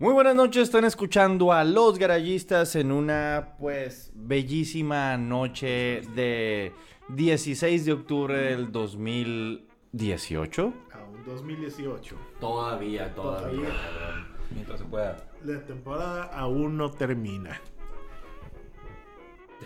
Muy buenas noches, están escuchando a Los Garayistas en una pues bellísima noche de 16 de octubre del 2018. Aún 2018. Todavía, todavía. Todavía. cabrón. Mientras se pueda. La temporada aún no termina.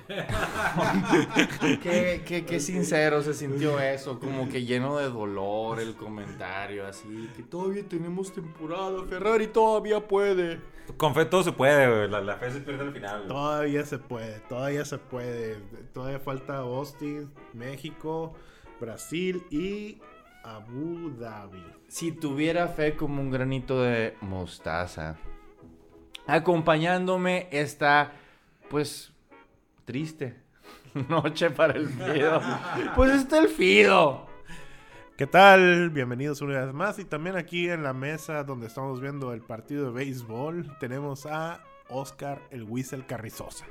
Qué, qué- qué sincero se sintió eso, como que lleno de dolor el comentario, así que todavía tenemos temporada, Ferrari todavía puede. Con fe todo se puede, güey. La, la fe se pierde al final. güey. Todavía se puede, todavía se puede. Todavía falta Austin, México, Brasil y Abu Dhabi. Si tuviera fe como un granito de mostaza. Acompañándome está, pues, triste. Noche para el Fido. Pues está el Fido. ¿Qué tal? Bienvenidos una vez más. Y también aquí en la mesa donde estamos viendo el partido de béisbol, tenemos a Oscar el Whistle Carrizosa.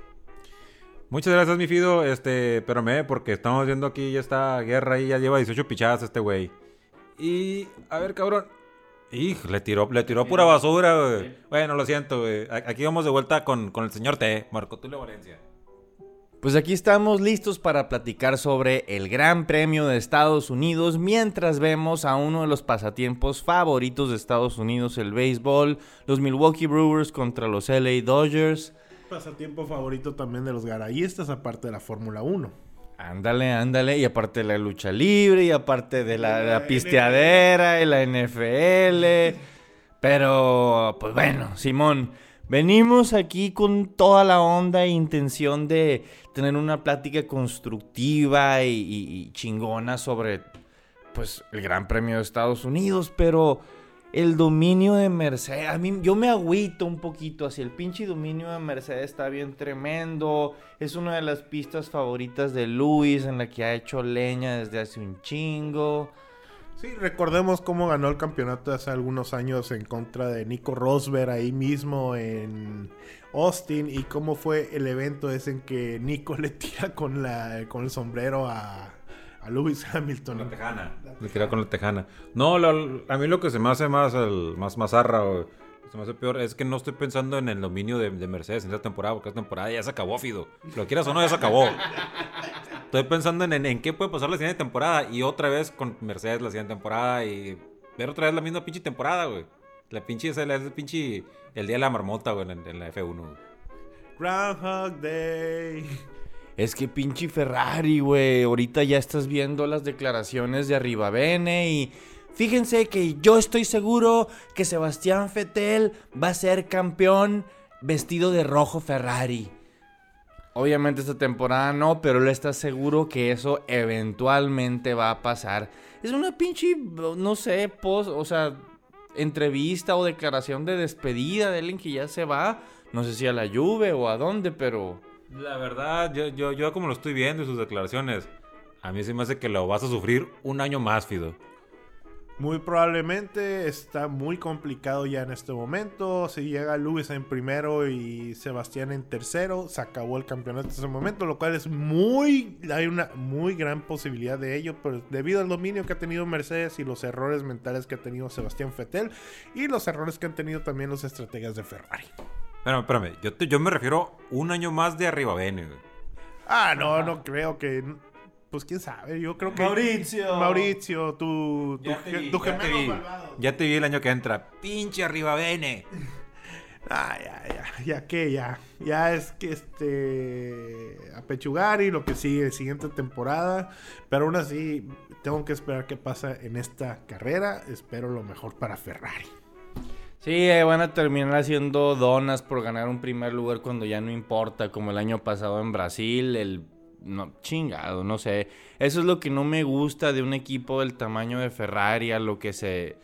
Muchas gracias, mi Fido. Este, pero me, porque estamos viendo aquí ya esta guerra y ya lleva 18 pichadas este güey. Y, a ver, cabrón. Hijo, le tiró, le tiró pura basura, güey. Bueno, lo siento, güey. Aquí vamos de vuelta con, con el señor T, Marco Tulio Valencia. Pues aquí estamos listos para platicar sobre el Gran Premio de Estados Unidos mientras vemos a uno de los pasatiempos favoritos de Estados Unidos, el béisbol, los Milwaukee Brewers contra los LA Dodgers. Pasatiempo favorito también de los garayistas, aparte de la Fórmula 1. Ándale, ándale, y aparte de la lucha libre, y aparte de la, la pisteadera, y la NFL. Pero, pues bueno, Simón, venimos aquí con toda la onda e intención de tener una plática constructiva y, chingona sobre, pues, el Gran Premio de Estados Unidos, pero el dominio de Mercedes, a mí, yo me agüito un poquito hacia el pinche dominio de Mercedes, está bien tremendo, es una de las pistas favoritas de Luis en la que ha hecho leña desde hace un chingo. Sí, recordemos cómo ganó el campeonato hace algunos años en contra de Nico Rosberg ahí mismo en Austin y cómo fue el evento ese en que Nico le tira con la con el sombrero a, a Lewis Hamilton. La tejana. Le tiró con la tejana. No, lo- a mí lo que se me hace más, el, más, más arra, güey, se me hace peor, es que no estoy pensando en el dominio de, de Mercedes en esta temporada, porque esta temporada ya se acabó, Fido. Lo quieras o no, ya se acabó. Estoy pensando en, en, en qué puede pasar la siguiente temporada y otra vez con Mercedes la siguiente temporada y ver otra vez la misma pinche temporada, güey. La pinche, es el, es el pinche, el día de la marmota, güey, en, en la F1. güey. Groundhog Day. Es que pinche Ferrari, güey. Ahorita ya estás viendo las declaraciones de Arribavene y fíjense que yo estoy seguro que Sebastián Vettel va a ser campeón vestido de rojo Ferrari. Obviamente esta temporada no, pero él está seguro que eso eventualmente va a pasar. Es una pinche, no sé, post, o sea, entrevista o declaración de despedida de alguien que ya se va. No sé si a la Juve o a dónde, pero... La verdad, yo, yo, yo como lo estoy viendo y sus declaraciones, a mí se me hace que lo vas a sufrir un año más, Fido. Muy probablemente está muy complicado ya en este momento. Si llega Lewis en primero y Sebastián en tercero, se acabó el campeonato en ese momento, lo cual es muy, hay una muy gran posibilidad de ello, pero debido al dominio que ha tenido Mercedes y los errores mentales que ha tenido Sebastián Vettel y los errores que han tenido también los estrategas de Ferrari. Espérame, espérame, yo, te- yo me refiero un año más de arriba. Ah, no, no creo que. Pues quién sabe, yo creo que. Mauricio. Mauricio, tu, tu, Ya te vi, tu ya te gemelo vi. malvado. Ya te vi el año que entra. Pinche arriba, Bene. Ah, ya, ya, ya que ya. Ya es que este. Apechugar y lo que sigue, siguiente temporada. Pero aún así, tengo que esperar qué pasa en esta carrera. Espero lo mejor para Ferrari. Sí, eh, van a terminar haciendo donas por ganar un primer lugar cuando ya no importa, como el año pasado en Brasil, el no, chingado, no sé. Eso es lo que no me gusta de un equipo del tamaño de Ferrari, a lo que se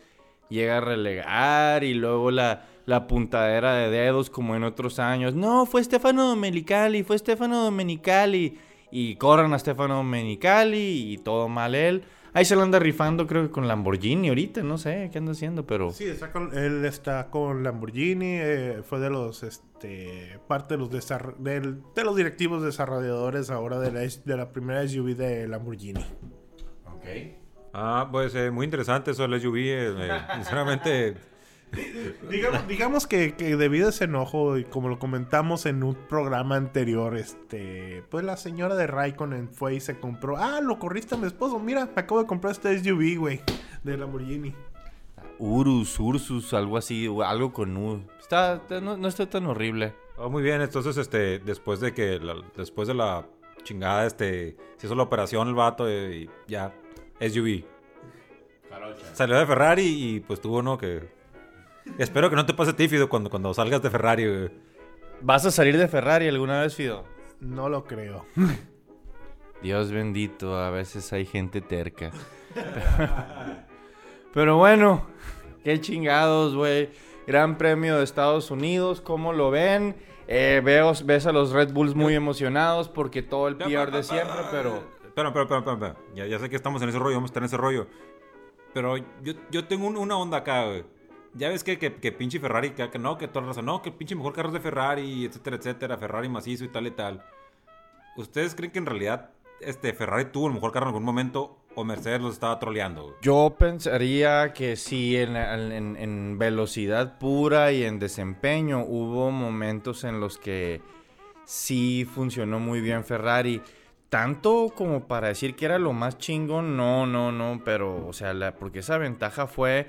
llega a relegar y luego la, la puntadera de dedos como en otros años. No, fue Stefano Domenicali, fue Stefano Domenicali. Y corran a Stefano Domenicali y todo mal él. Ahí se lo anda rifando, creo que con Lamborghini ahorita, no sé qué anda haciendo, pero... Sí, está con- él está con Lamborghini, eh, fue de los, este, parte de los, del- de los directivos desarrolladores ahora de la, de la primera SUV de Lamborghini. Ah, pues eh, muy interesante eso del SUV. eh, eh, sinceramente, digamos, digamos que, que debido a ese enojo, y como lo comentamos en un programa anterior, este, pues la señora de Raikkonen fue y se compró. Ah, lo corriste a mi esposo. Mira, me acabo de comprar este SUV, güey, de Lamborghini. Urus, Ursus, algo así, algo con U. Está, no, no está tan horrible. Oh, muy bien, entonces, este, después de que, la- después de la chingada, este, se hizo la operación el vato eh, y ya, SUV. Salió de Ferrari y pues tuvo uno que... Espero que no te pase tífido cuando, cuando salgas de Ferrari, güey. ¿Vas a salir de Ferrari alguna vez, Fido? No lo creo. Dios bendito, a veces hay gente terca. Pero bueno, qué chingados, güey. Gran premio de Estados Unidos, ¿cómo lo ven? Eh, veo, ves a los Red Bulls muy emocionados porque todo el PR de siempre, pero... Espera, espera, espera, espera, espera. Ya, ya sé que estamos en ese rollo, vamos a estar en ese rollo. Pero yo, yo tengo un- una onda acá, güey. Ya ves que, que, pinche Ferrari, que, que no, que toda la razón, no, que pinche mejor carro es de Ferrari, etcétera, etcétera, Ferrari macizo y tal y tal. ¿Ustedes creen que en realidad este Ferrari tuvo el mejor carro en algún momento o Mercedes los estaba troleando? Yo pensaría que sí, en, en- en velocidad pura y en desempeño hubo momentos en los que sí funcionó muy bien Ferrari. Tanto como para decir que era lo más chingón, no, no, no, pero, o sea, porque esa ventaja fue,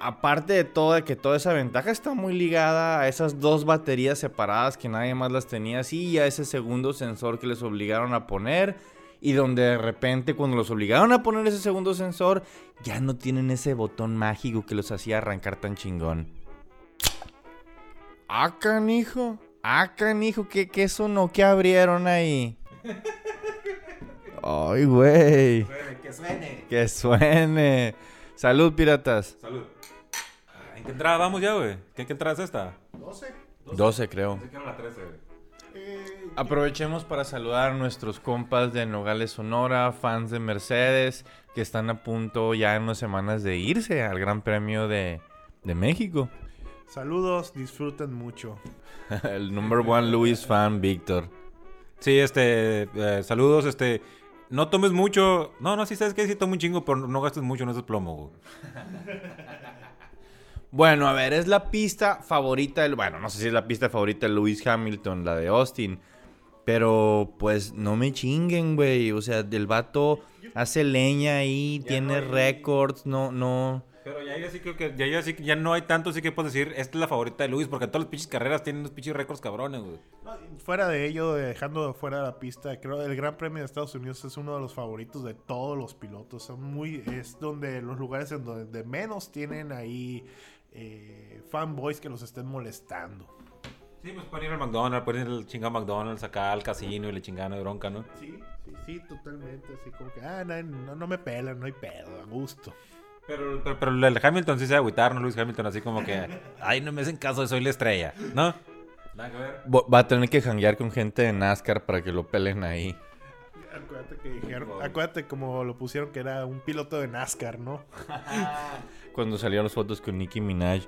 aparte de todo, de que toda esa ventaja está muy ligada a esas dos baterías separadas que nadie más las tenía así y a ese segundo sensor que les obligaron a poner. Y donde de repente cuando los obligaron a poner ese segundo sensor, ya no tienen ese botón mágico que los hacía arrancar tan chingón. Ah, canijo. Ah, canijo, ¿qué, qué sonó? ¿Qué abrieron ahí? Ay, güey. Que suene. Que suene. Salud, piratas. Salud. ¿En qué entrada vamos ya, güey? ¿Qué, qué entrada es esta? 12. 12, creo. Pensé que era la 13, güey. Eh, Aprovechemos para saludar a nuestros compas de Nogales Sonora, fans de Mercedes, que están a punto ya en unas semanas de irse al Gran Premio de, de México. saludos, disfruten mucho. El number one Luis fan, Víctor. Sí, este, eh, saludos, este, no tomes mucho, no, no, sí sabes que sí tomo un chingo, pero no gastes mucho en ese plomo, güey. Bueno, a ver, es la pista favorita del... Bueno, no sé si es la pista favorita de Lewis Hamilton, la de Austin. Pero, pues, no me chinguen, güey. O sea, del vato hace leña ahí, tiene hay- récords, no, no... Pero ya, ya sí creo que, ya, ya sí ya no hay tanto, sí que puedo decir, esta es la favorita de Luis, porque todas las pinches carreras tienen unos pinches récords cabrones, güey. No, fuera de ello, dejando fuera la pista, creo que el Gran Premio de Estados Unidos es uno de los favoritos de todos los pilotos. Son muy, es donde los lugares en donde menos tienen ahí eh, fanboys que los estén molestando. Sí, pues pueden ir al McDonald's, pueden ir al chingado McDonald's acá al casino y le chingan de bronca, ¿no? Sí, sí, sí, totalmente. Así como que, ah, no, no, no me pelan, no hay pedo, a gusto. Pero, pero, pero el Hamilton sí se va a agüitar, ¿no? Luis Hamilton así como que, ay, no me hacen caso, soy la estrella, ¿no? Va a tener que janguear con gente de NASCAR para que lo pelen ahí. Acuérdate que dijeron, acuérdate como lo pusieron que era un piloto de NASCAR, ¿no? Cuando salieron las fotos con Nicki Minaj.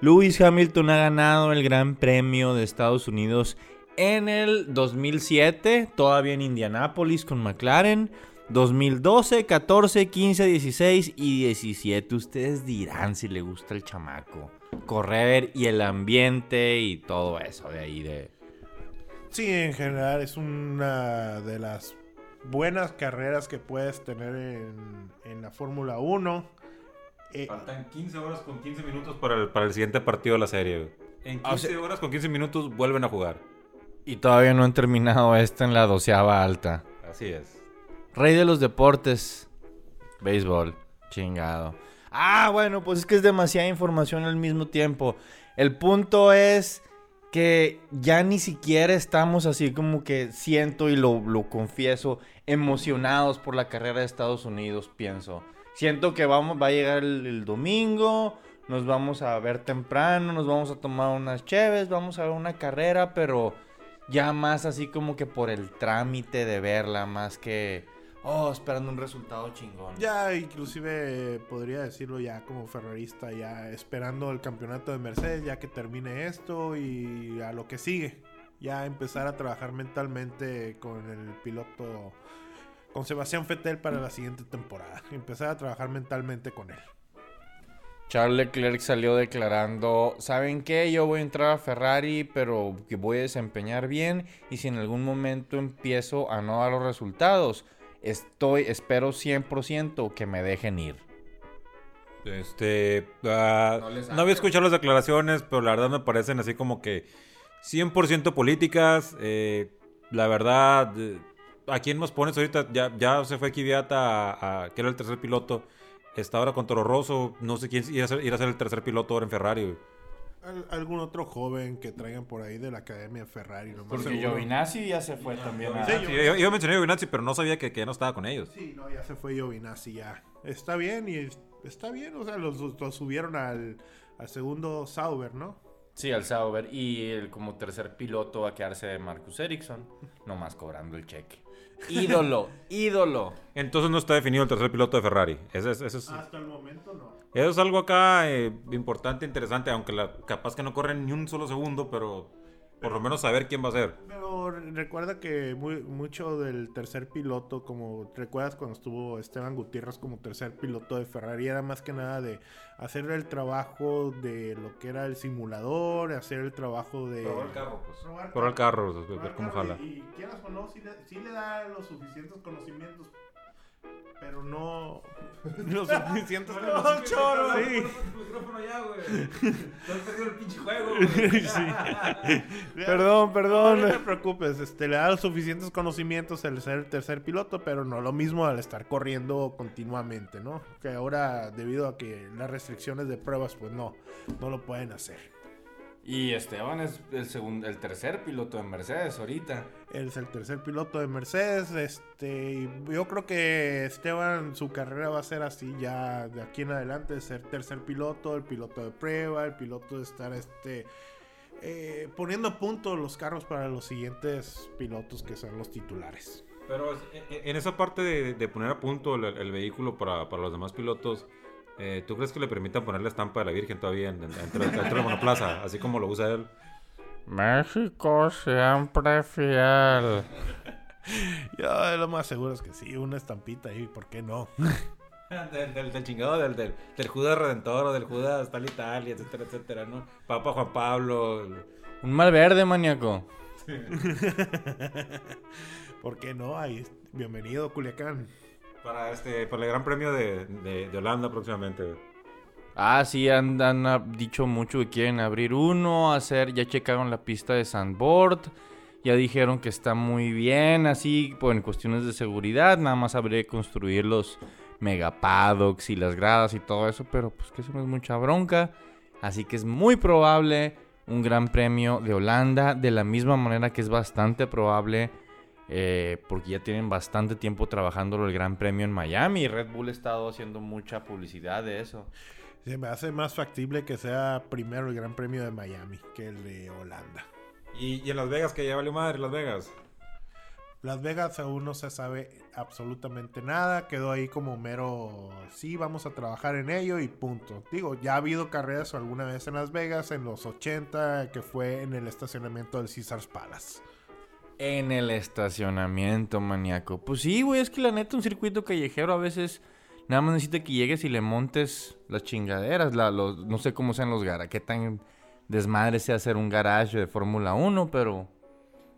Lewis Hamilton ha ganado el Gran Premio de Estados Unidos en el 2007, todavía en Indianápolis con McLaren. 2012, 14, 15, 16 y 17. Ustedes dirán si le gusta el chamaco. Correr y el ambiente y todo eso de ahí de... Sí, en general es una de las buenas carreras que puedes tener en, en la Fórmula 1. Eh, Faltan 15 horas con 15 minutos para el, para el siguiente partido de la serie, güey. En Ah, o 15 sea- horas con 15 minutos vuelven a jugar. Y todavía no han terminado esta en la doceava alta. Así es. Rey de los deportes. Béisbol. Chingado. Ah, bueno, pues es que es demasiada información al mismo tiempo. El punto es que ya ni siquiera estamos así como que siento y lo, lo confieso, emocionados por la carrera de Estados Unidos, pienso. Siento que vamos, va a llegar el, domingo, nos vamos a ver temprano, nos vamos a tomar unas cheves, vamos a ver una carrera, pero ya más así como que por el trámite de verla, más que, oh, esperando un resultado chingón. ya inclusive eh, podría decirlo ya como ferrarista, ya esperando el campeonato de Mercedes, ya que termine esto y a lo que sigue. Ya empezar a trabajar mentalmente con el piloto, con Sebastián Fettel para la siguiente temporada. Empezar a trabajar mentalmente con él. Charles Leclerc salió declarando, ¿saben qué? Yo voy a entrar a Ferrari, pero que voy a desempeñar bien y si en algún momento empiezo a no dar los resultados, estoy, espero 100% que me dejen ir. Este, ah, No no había escuchado las declaraciones, pero la verdad me parecen así como que 100% políticas. eh, la verdad, eh, ¿a quién nos pones ahorita? Ya, ya se fue Kiviata, a, a- que era el tercer piloto. Está ahora con Toro Rosso. No sé quién irá a ser, irá a ser el tercer piloto ahora en Ferrari. güey. Al- algún otro joven que traigan por ahí de la Academia Ferrari. más Porque seguro. Giovinazzi ya se fue también. a- Sí, Sí, yo, yo mencioné a Giovinazzi, pero no sabía que, que ya no estaba con ellos. Sí, no, ya se fue Giovinazzi ya. Está bien y es- está bien, o sea, los, los subieron al, al segundo Sauber, ¿no? Sí, al Sauber. Y el, como tercer piloto va a quedarse de Marcus Ericsson, nomás cobrando el cheque. Ídolo, ídolo. Entonces no está definido el tercer piloto de Ferrari. Ese es, ese es- Hasta el momento no. eso es algo acá eh, importante, interesante, aunque la, capaz que no corren ni un solo segundo, pero por lo menos saber quién va a ser. Pero re- recuerda que muy- mucho del tercer piloto, como recuerdas cuando estuvo Esteban Gutiérrez como tercer piloto de Ferrari, era más que nada de hacer el trabajo de lo que era el simulador, hacer el trabajo de... carro, pues. Probar Probar el carro, ver Probar cómo carro jala. Y, y quieras o no, sí le, sí le da los suficientes conocimientos, pero no los suficientes conocimientos. Sí. Perdón, perdón. No te preocupes, este, le da los suficientes conocimientos al ser el tercer piloto, pero no lo mismo al estar corriendo continuamente, ¿no? Que ahora, debido a que las restricciones de pruebas, pues no, no lo pueden hacer. Y Esteban es el segundo, el tercer piloto de Mercedes ahorita. Él es el tercer piloto de Mercedes, este, yo creo que Esteban, su carrera va a ser así ya de aquí en adelante, ser tercer piloto, el piloto de prueba, el piloto de estar, este, eh, poniendo a punto los carros para los siguientes pilotos que son los titulares. Pero es- e- e- en esa parte de, poner a punto el, vehículo para, para los demás pilotos, eh, ¿tú crees que le permitan poner la estampa de la Virgen todavía en- en- dentro de la monoplaza, así como lo usa él? México siempre fiel. Yo lo más seguro es que sí, una estampita ahí, ¿por qué no? Del, del, del chingado, del, del, del Judas Redentor o del Judas tal y tal, y etcétera, etcétera, ¿no? Papa Juan Pablo. el- Un mal verde, maníaco. ¿Por qué no? Ahí, bienvenido Culiacán. Para, este, para el Gran Premio de, de, de Holanda próximamente. güey. Ah, sí, han, ah, dicho mucho que quieren abrir uno, hacer, ya checaron la pista de Sandboard, ya dijeron que está muy bien, así, pues, en cuestiones de seguridad, nada más habría que construir los megapaddocks y las gradas y todo eso, pero pues que eso no es mucha bronca, así que es muy probable un gran premio de Holanda, de la misma manera que es bastante probable, eh, porque ya tienen bastante tiempo trabajando el gran premio en Miami, y Red Bull ha estado haciendo mucha publicidad de eso. Se me hace más factible que sea primero el Gran Premio de Miami que el de Holanda. Y, y en Las Vegas, que ya valió madre, Las Vegas. Las Vegas aún no se sabe absolutamente nada. Quedó ahí como mero, sí, vamos a trabajar en ello y punto. Digo, ya ha habido carreras alguna vez en Las Vegas en los 80 que fue en el estacionamiento del Caesars Palace. En el estacionamiento, maníaco. Pues sí, güey, es que la neta un circuito callejero a veces nada más necesita que llegues y le montes las chingaderas. Los, no sé cómo sean los garajes, qué tan desmadre sea hacer un garage de Fórmula 1, pero...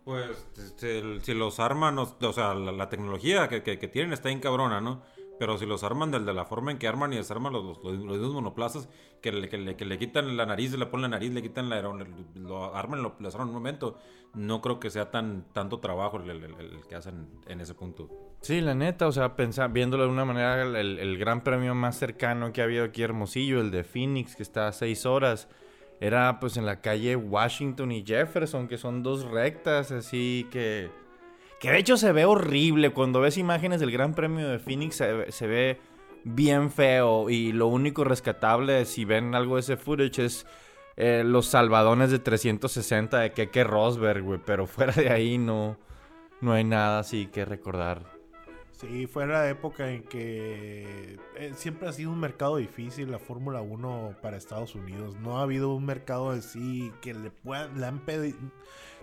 Pues este, si los arman, o, sea, la, tecnología que, tienen está bien cabrona, ¿no? Pero si los arman de, de la forma en que arman y desarman los, los, monoplazas, que le, quitan la nariz, le ponen la nariz, le quitan la aeron- lo arman, lo, lo desarman en un momento, no creo que sea tan tanto trabajo el- el que hacen en ese punto. Sí, la neta, o sea, pensar, viéndolo de una manera, el, gran premio más cercano que ha habido aquí Hermosillo, el de Phoenix, que está a seis horas, era pues en la calle Washington y Jefferson, que son dos rectas, así que... Que de hecho se ve horrible, cuando ves imágenes del gran premio de Phoenix se, se ve bien feo y lo único rescatable, si ven algo de ese footage, es eh, los salvadones de 360 de Keke Rosberg, güey, pero fuera de ahí no... No hay nada así que recordar. Sí, fue la época en que eh, siempre ha sido un mercado difícil la Fórmula 1 para Estados Unidos. No ha habido un mercado así que le puedan, le han pedido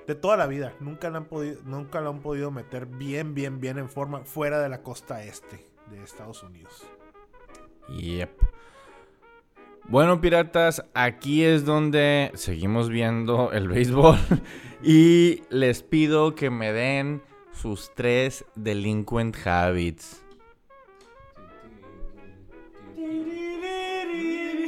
de toda la vida. Nunca lo han podido, nunca lo han podido meter bien, bien, bien en forma fuera de la costa este de Estados Unidos. Yep. Bueno, piratas, aquí es donde seguimos viendo el béisbol y les pido que me den sus tres delinquent habits.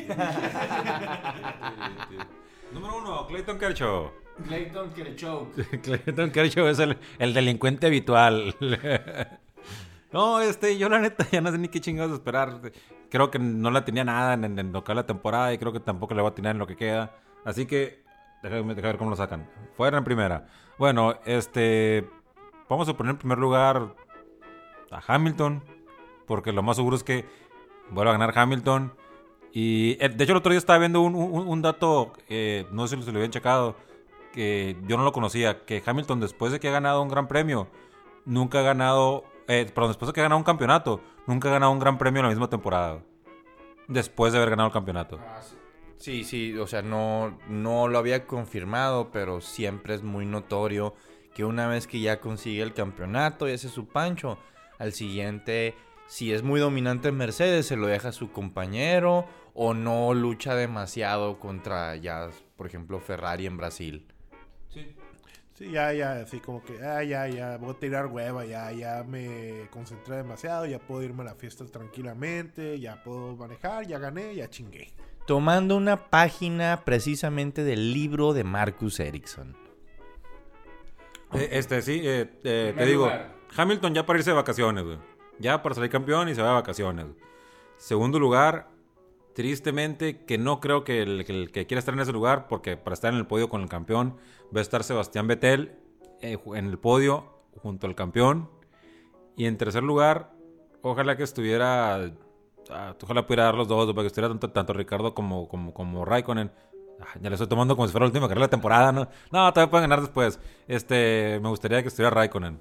Número uno, Clayton Kershaw. Clayton Kershaw. Clayton Kershaw es el, el delincuente habitual. no, este, yo la neta ya no sé ni qué chingados esperar. Creo que no la tenía nada en, en, lo que es la temporada y creo que tampoco le va a tener en lo que queda. Así que, déjame, déjame ver cómo lo sacan. Fuera en primera. Bueno, este, vamos a poner en primer lugar a Hamilton, porque lo más seguro es que vuelva a ganar Hamilton. Y eh, de hecho, el otro día estaba viendo un, dato, eh, no sé si lo habían checado, que yo no lo conocía, que Hamilton después de que ha ganado un gran premio, nunca ha ganado, eh, perdón, después de que ha ganado un campeonato, nunca ha ganado un gran premio en la misma temporada. Después de haber ganado el campeonato. Sí, sí, o sea, no, no lo había confirmado, pero siempre es muy notorio que una vez que ya consigue el campeonato y hace su pancho, al siguiente, si es muy dominante en Mercedes, se lo deja a su compañero o no lucha demasiado contra ya, por ejemplo, Ferrari en Brasil. Sí. Sí, ya, ya, así como que, ah, ya, ya, voy a tirar hueva, ya, ya me concentré demasiado, ya puedo irme a la fiesta tranquilamente, ya puedo manejar, ya gané, ya chingué. Tomando una página precisamente del libro de Marcus Ericsson. Eh, este, sí, eh, eh, te digo, lugar. Hamilton ya para irse de vacaciones, güey. Ya para salir campeón y se va de vacaciones. Segundo lugar, tristemente, que no creo que el, que el que quiera estar en ese lugar, porque para estar en el podio con el campeón, va a estar Sebastián Vettel eh, en el podio junto al campeón. Y en tercer lugar, ojalá que estuviera. ah, ojalá pudiera dar los dos, para que estuviera tanto, tanto Ricardo como, como, como Raikkonen. Ya le estoy tomando como si fuera la última carrera de la temporada, ¿no? No, todavía pueden ganar después. Este, me gustaría que estuviera Raikkonen.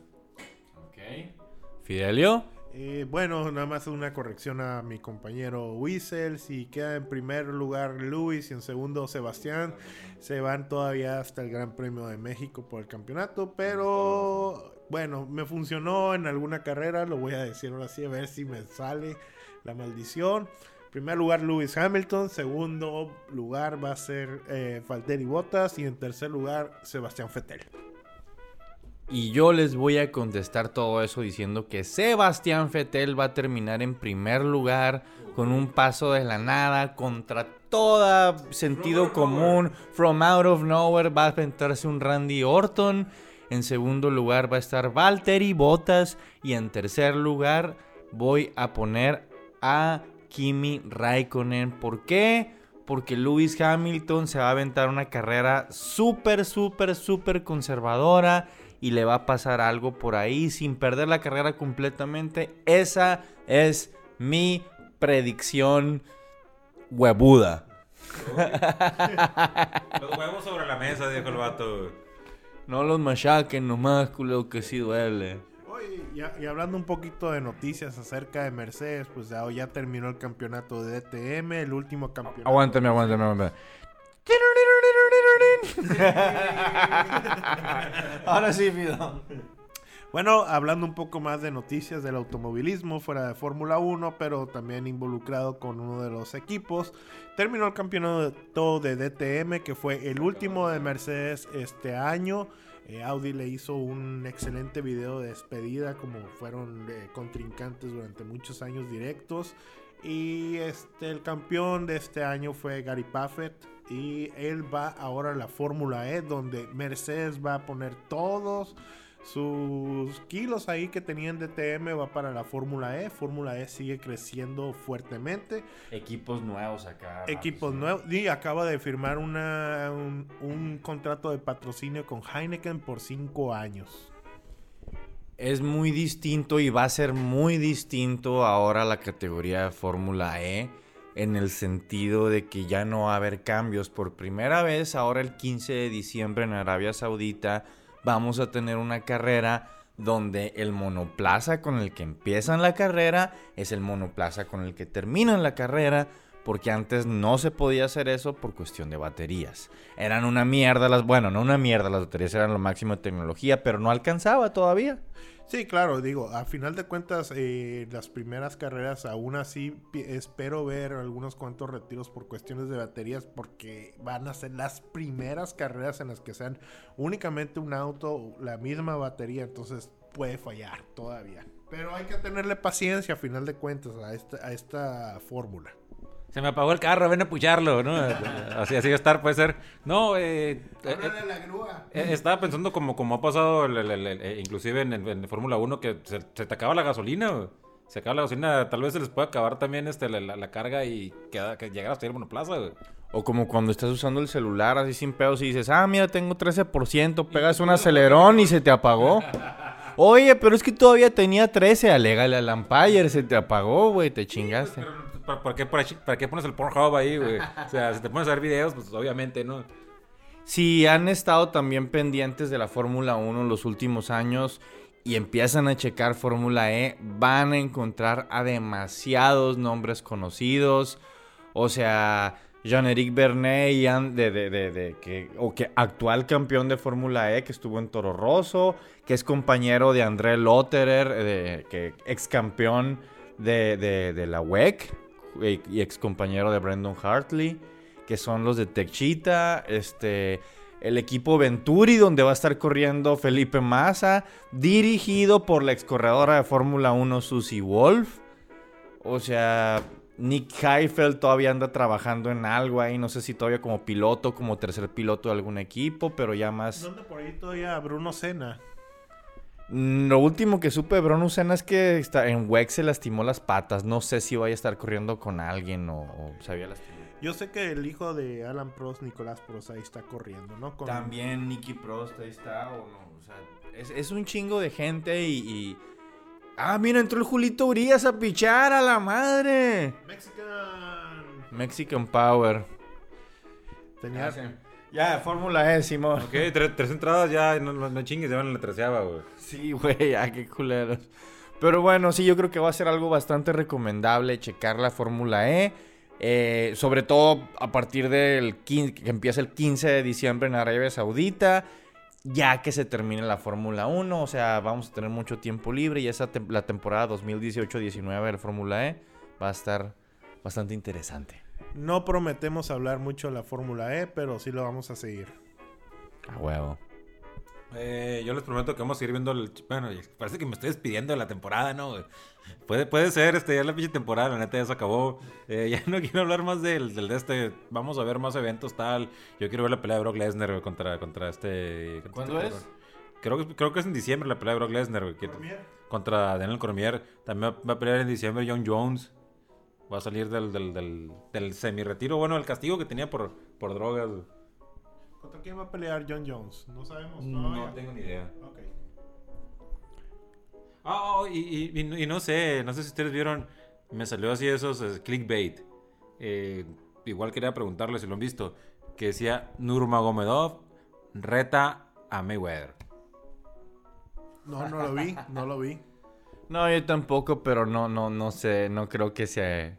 Fidelio. Eh, bueno, nada más una corrección a mi compañero Wiesel. Si queda en primer lugar Luis y en segundo Sebastián, se van todavía hasta el Gran Premio de México por el campeonato. Pero bueno, me funcionó en alguna carrera, lo voy a decir ahora sí, a ver si me sale la maldición. Primer lugar Lewis Hamilton, segundo lugar va a ser eh, Bottas y en tercer lugar Sebastián Vettel. Y yo les voy a contestar todo eso diciendo que Sebastián Vettel va a terminar en primer lugar con un paso de la nada contra todo sentido común. From out of nowhere va a aventarse un Randy Orton. En segundo lugar va a estar Valtteri Bottas. Y en tercer lugar voy a poner a Kimi Raikkonen. ¿Por qué? Porque Lewis Hamilton se va a aventar una carrera súper, súper, súper conservadora y le va a pasar algo por ahí sin perder la carrera completamente. Esa es mi predicción huevuda. Los huevos sobre la mesa, dijo el vato. No los machaquen nomás, culo, que sí duele. Y, y hablando un poquito de noticias acerca de Mercedes, pues ya, ya terminó el campeonato de DTM, el último campeonato. Aguántame, aguántame, aguántame. Ahora sí, pido. Bueno, hablando un poco más de noticias del automovilismo fuera de Fórmula 1, pero también involucrado con uno de los equipos, terminó el campeonato de DTM, que fue el último de Mercedes este año. Eh, Audi le hizo un excelente video de despedida, como fueron eh, contrincantes durante muchos años directos. Y este, el campeón de este año fue Gary Paffett. Y él va ahora a la Fórmula E, donde Mercedes va a poner todos sus kilos ahí que tenían DTM va para la Fórmula E. Fórmula E sigue creciendo fuertemente. Equipos nuevos acá. Equipos nuevos. Y acaba de firmar una, un, un contrato de patrocinio con Heineken por 5 años. Es muy distinto y va a ser muy distinto ahora la categoría de Fórmula E en el sentido de que ya no va a haber cambios. Por primera vez, ahora el 15 de diciembre en Arabia Saudita, vamos a tener una carrera donde el monoplaza con el que empiezan la carrera es el monoplaza con el que terminan la carrera. porque antes no se podía hacer eso por cuestión de baterías. Eran una mierda las, bueno, no una mierda, las baterías eran lo máximo de tecnología, pero no alcanzaba todavía. Sí, claro, digo, a final de cuentas, eh, las primeras carreras, aún así, espero ver algunos cuantos retiros por cuestiones de baterías, porque van a ser las primeras carreras en las que sean únicamente un auto, la misma batería, entonces puede fallar todavía. Pero hay que tenerle paciencia, a final de cuentas, a esta, a esta fórmula. Se me apagó el carro, ven a pucharlo, ¿no? Así, así va a estar, puede ser. No, eh, eh, eh, la grúa. eh, estaba pensando como, como ha pasado, el- el- el- el- eh, inclusive en, Fórmula 1, que se, se te acaba la gasolina, güey. Se acaba la gasolina, tal vez se les puede acabar también este, la, la- la carga y queda, que llegar hasta el monoplaza, güey. O como cuando estás usando el celular así sin pedos y dices, ah, mira, tengo 13%, pegas un acelerón y se te apagó. Oye, pero es que todavía tenía 13, alégale al Empire, se te apagó, güey, te chingaste. Pero, ¿para, qué, pones el Pornhub ahí, güey? O sea, si te pones a ver videos, pues obviamente, ¿no? Si han estado también pendientes de la Fórmula 1 en los últimos años y empiezan a checar Fórmula E, van a encontrar a demasiados nombres conocidos. O sea, Jean-Éric Bernet, de, de- de- que, o que actual campeón de Fórmula E, que estuvo en Toro Rosso, que es compañero de André Lotterer, de, que ex campeón de la WEC y, ex compañero de Brandon Hartley que son los de Techita, este, el equipo Venturi, donde va a estar corriendo Felipe Massa, dirigido por la excorredora de Fórmula 1 Susie Wolf. O sea, Nick Heifeld todavía anda trabajando en algo ahí, no sé si todavía como piloto, como tercer piloto de algún equipo, pero ya más... ¿Dónde por ahí todavía Bruno Senna? Lo último que supe de Bruno Senna es que está, en WEC se lastimó las patas, no sé si vaya a estar corriendo con alguien o, o se había lastimado. Yo sé que el hijo de Alan Prost, Nicolás Prost, ahí está corriendo, ¿no? Con- También Nicky Prost ahí está, o no. O sea, es, es un chingo de gente y, y- Ah, mira, entró el Julito Urias a pichar a la madre. Mexican. Mexican Power. Tenía... Ya, Fórmula E, Simón. Ok, tres, tres entradas ya, no, no, no chingues, ya van en la treceava, güey. Sí, güey, ya, qué culeros. Pero bueno, sí, yo creo que va a ser algo bastante recomendable checar la Fórmula E. Eh, sobre todo a partir del 15, que empieza el 15 de diciembre en Arabia Saudita. Ya que se termine la Fórmula 1. O sea, vamos a tener mucho tiempo libre. Y esa tem- la temporada 2018-19 de la Fórmula E va a estar bastante interesante. No prometemos hablar mucho de la Fórmula E, pero sí lo vamos a seguir. A huevo. Eh, yo les prometo que vamos a seguir viendo el... Bueno, parece que me estoy despidiendo de la temporada, ¿no? Puede, puede ser, este, ya la pinche temporada, la neta ya se acabó. Eh, ya no quiero hablar más del, del de este. Vamos a ver más eventos, tal. Yo quiero ver la pelea de Brock Lesnar contra, contra este... contra ¿Cuándo este es? Creo que, creo que es en diciembre la pelea de Brock Lesnar, contra Daniel Cormier. También va- va a pelear en diciembre John Jones. Va a salir del, del, del, del semi-retiro, bueno, el castigo que tenía por, por drogas. ¿Contra quién va a pelear John Jones? No sabemos. No todavía. tengo ni idea. Ok. Ah, oh, y, y- y- y no sé, no sé si ustedes vieron, me salió así esos eh, clickbait. Eh, igual quería preguntarles si lo han visto, que decía Nurmagomedov reta a Mayweather. No, no lo vi, no lo vi. No, yo tampoco, pero no, no, no sé, no creo que se,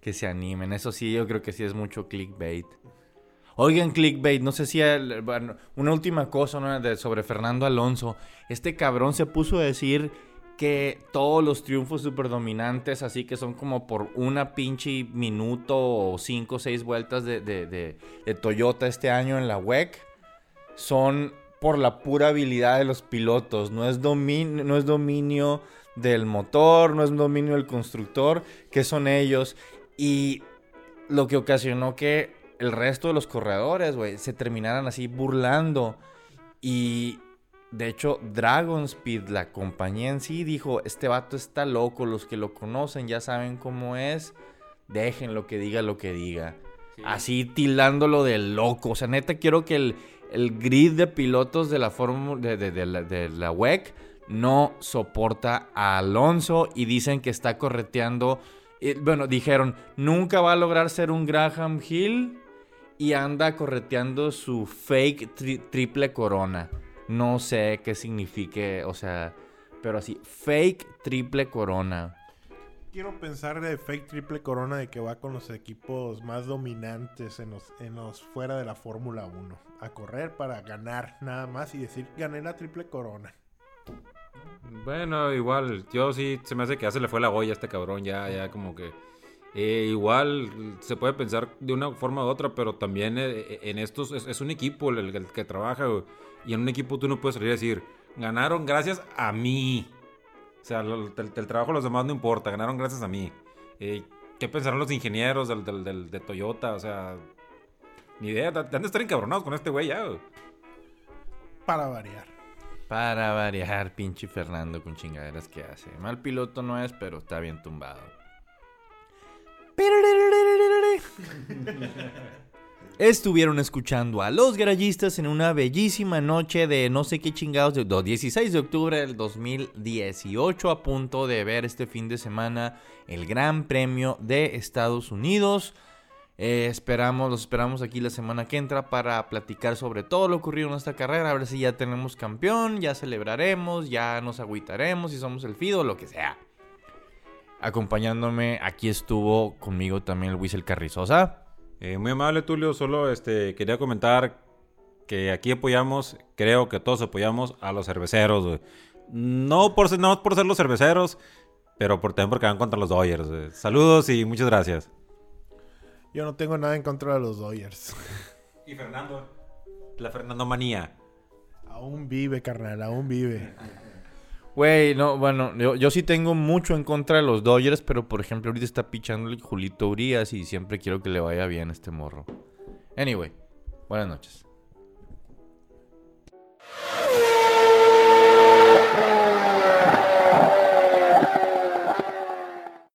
que se animen. Eso sí, yo creo que sí es mucho clickbait. Oigan, clickbait, no sé si... bueno, una última cosa ¿no? de- sobre Fernando Alonso. Este cabrón se puso a decir que todos los triunfos superdominantes, así que son como por una pinche minuto o cinco o seis vueltas de, de- de- de Toyota este año en la WEC, son por la pura habilidad de los pilotos. No es, domin- no es dominio del motor, no es dominio del constructor, que son ellos. Y lo que ocasionó que el resto de los corredores, güey, se terminaran así burlando. Y de hecho, Dragon Speed, la compañía en sí, dijo, este vato está loco, los que lo conocen ya saben cómo es, déjenlo que diga lo que diga. Así tildándolo de loco. O sea, neta, quiero que el, el grid de pilotos de la fórmula de, de- de la, de la WEC no soporta a Alonso y dicen que está correteando. eh, bueno, dijeron, nunca va a lograr ser un Graham Hill y anda correteando su fake tri- triple corona. No sé qué signifique, o sea, pero así, fake triple corona. quiero pensar de fake triple corona de que va con los equipos más dominantes en los, en los fuera de la Fórmula 1. A correr para ganar nada más y decir gané la triple corona. Bueno, igual, yo sí, se me hace que ya se le fue la goya a este cabrón, ya, ya como que... eh, igual se puede pensar de una forma u otra, pero también eh, en estos es, un equipo el, que trabaja, y en un equipo tú no puedes salir a decir, ganaron gracias a mí. O sea, el, trabajo de los demás no importa, ganaron gracias a mí. Eh, ¿Qué pensarán los ingenieros del, del- de Toyota? O sea, ni idea, han de estar encabronados con este güey ya. Para variar. Para variar, pinche Fernando con chingaderas que hace. Mal piloto no es, pero está bien tumbado. Estuvieron escuchando a los garayistas en una bellísima noche de no sé qué chingados, de do- 16 de octubre del 2018, a punto de ver este fin de semana el Gran Premio de Estados Unidos. Eh, esperamos, los esperamos aquí la semana que entra para platicar sobre todo lo ocurrido en esta carrera, a ver si ya tenemos campeón, ya celebraremos, ya nos agüitaremos, si somos el Fido, lo que sea. Acompañándome, aquí estuvo conmigo también el Wiesel Carrizosa. Eh, muy amable, Tulio. Solo este, quería comentar que aquí apoyamos, creo que todos apoyamos a los cerveceros. No por, ser- no por ser los cerveceros, pero por, también porque van contra los Dodgers. Saludos y muchas gracias. Yo no tengo nada en contra de los Dodgers. Y Fernando. La Fernando manía. Aún vive, carnal, aún vive. Güey, no, bueno, yo, yo, sí tengo mucho en contra de los Dodgers, pero por ejemplo, ahorita está pichando el Julito Urias y siempre quiero que le vaya bien a este morro. Anyway, buenas noches.